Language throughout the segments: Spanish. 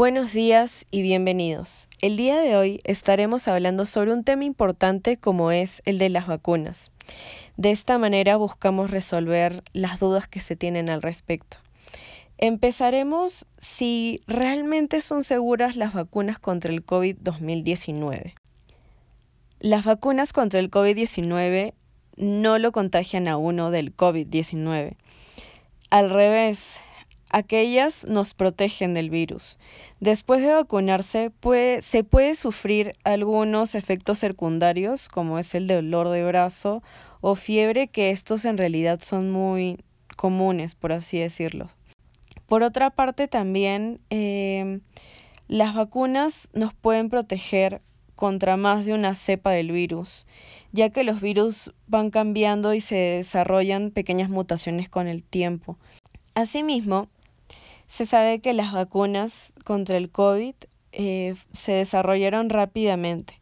Buenos días y bienvenidos. El día de hoy estaremos hablando sobre un tema importante como es el de las vacunas. De esta manera buscamos resolver las dudas que se tienen al respecto. Empezaremos si realmente son seguras las vacunas contra el COVID-2019. Las vacunas contra el COVID-19 no lo contagian a uno del COVID-19. Al revés, aquellas nos protegen del virus. Después de vacunarse se puede sufrir algunos efectos secundarios como es el dolor de brazo o fiebre que estos en realidad son muy comunes por así decirlo. Por otra parte también em, las vacunas nos pueden proteger contra más de una cepa del virus, ya que los virus van cambiando y se desarrollan pequeñas mutaciones con el tiempo. Asimismo, se sabe que las vacunas contra el COVID eh, se desarrollaron rápidamente.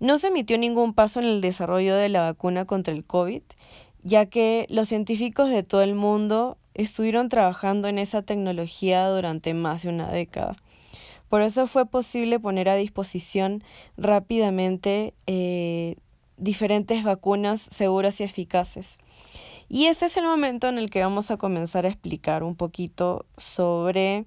No se emitió ningún paso en el desarrollo de la vacuna contra el COVID, ya que los científicos de todo el mundo estuvieron trabajando en esa tecnología durante más de una década. Por eso fue posible poner a disposición rápidamente eh, diferentes vacunas seguras y eficaces. Y este es el momento en el que vamos a comenzar a explicar un poquito sobre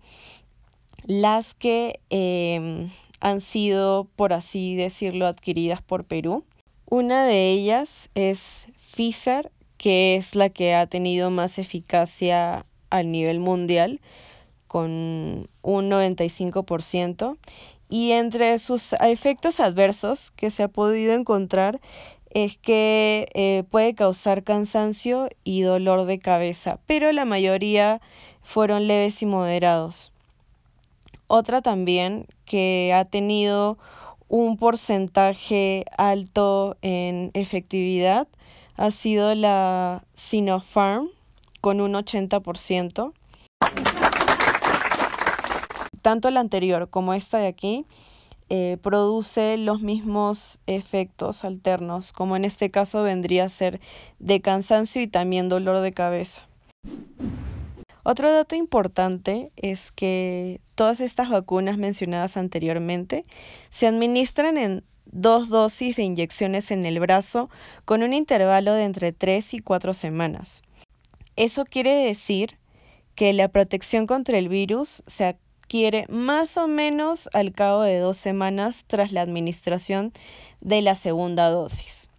las que em, han sido, por así decirlo, adquiridas por Perú. Una de ellas es Pfizer, que es la que ha tenido más eficacia a nivel mundial, con un 95%. Y entre sus efectos adversos que se ha podido encontrar es que eh, puede causar cansancio y dolor de cabeza, pero la mayoría fueron leves y moderados. Otra también que ha tenido un porcentaje alto en efectividad ha sido la Sinopharm con un 80%. Tanto la anterior como esta de aquí eh, produce los mismos efectos alternos, como en este caso vendría a ser de cansancio y también dolor de cabeza. Otro dato importante es que todas estas vacunas mencionadas anteriormente se administran en dos dosis de inyecciones en el brazo con un intervalo de entre 3 y 4 semanas. Eso quiere decir que la protección contra el virus se quiere más o menos al cabo de dos semanas tras la administración de la segunda dosis.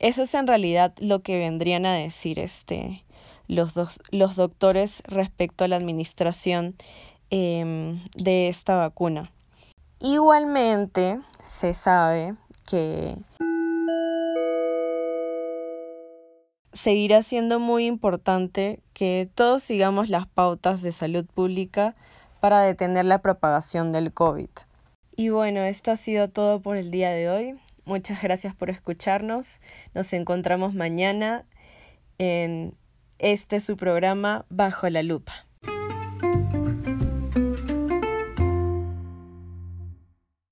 Eso es en realidad lo que vendrían a decir este, los, los doctores respecto a la administración em, de esta vacuna. Igualmente se sabe que seguirá siendo muy importante que todos sigamos las pautas de salud pública para detener la propagación del COVID. Y bueno, esto ha sido todo por el día de hoy. Muchas gracias por escucharnos. Nos encontramos mañana en este su programa Bajo la Lupa.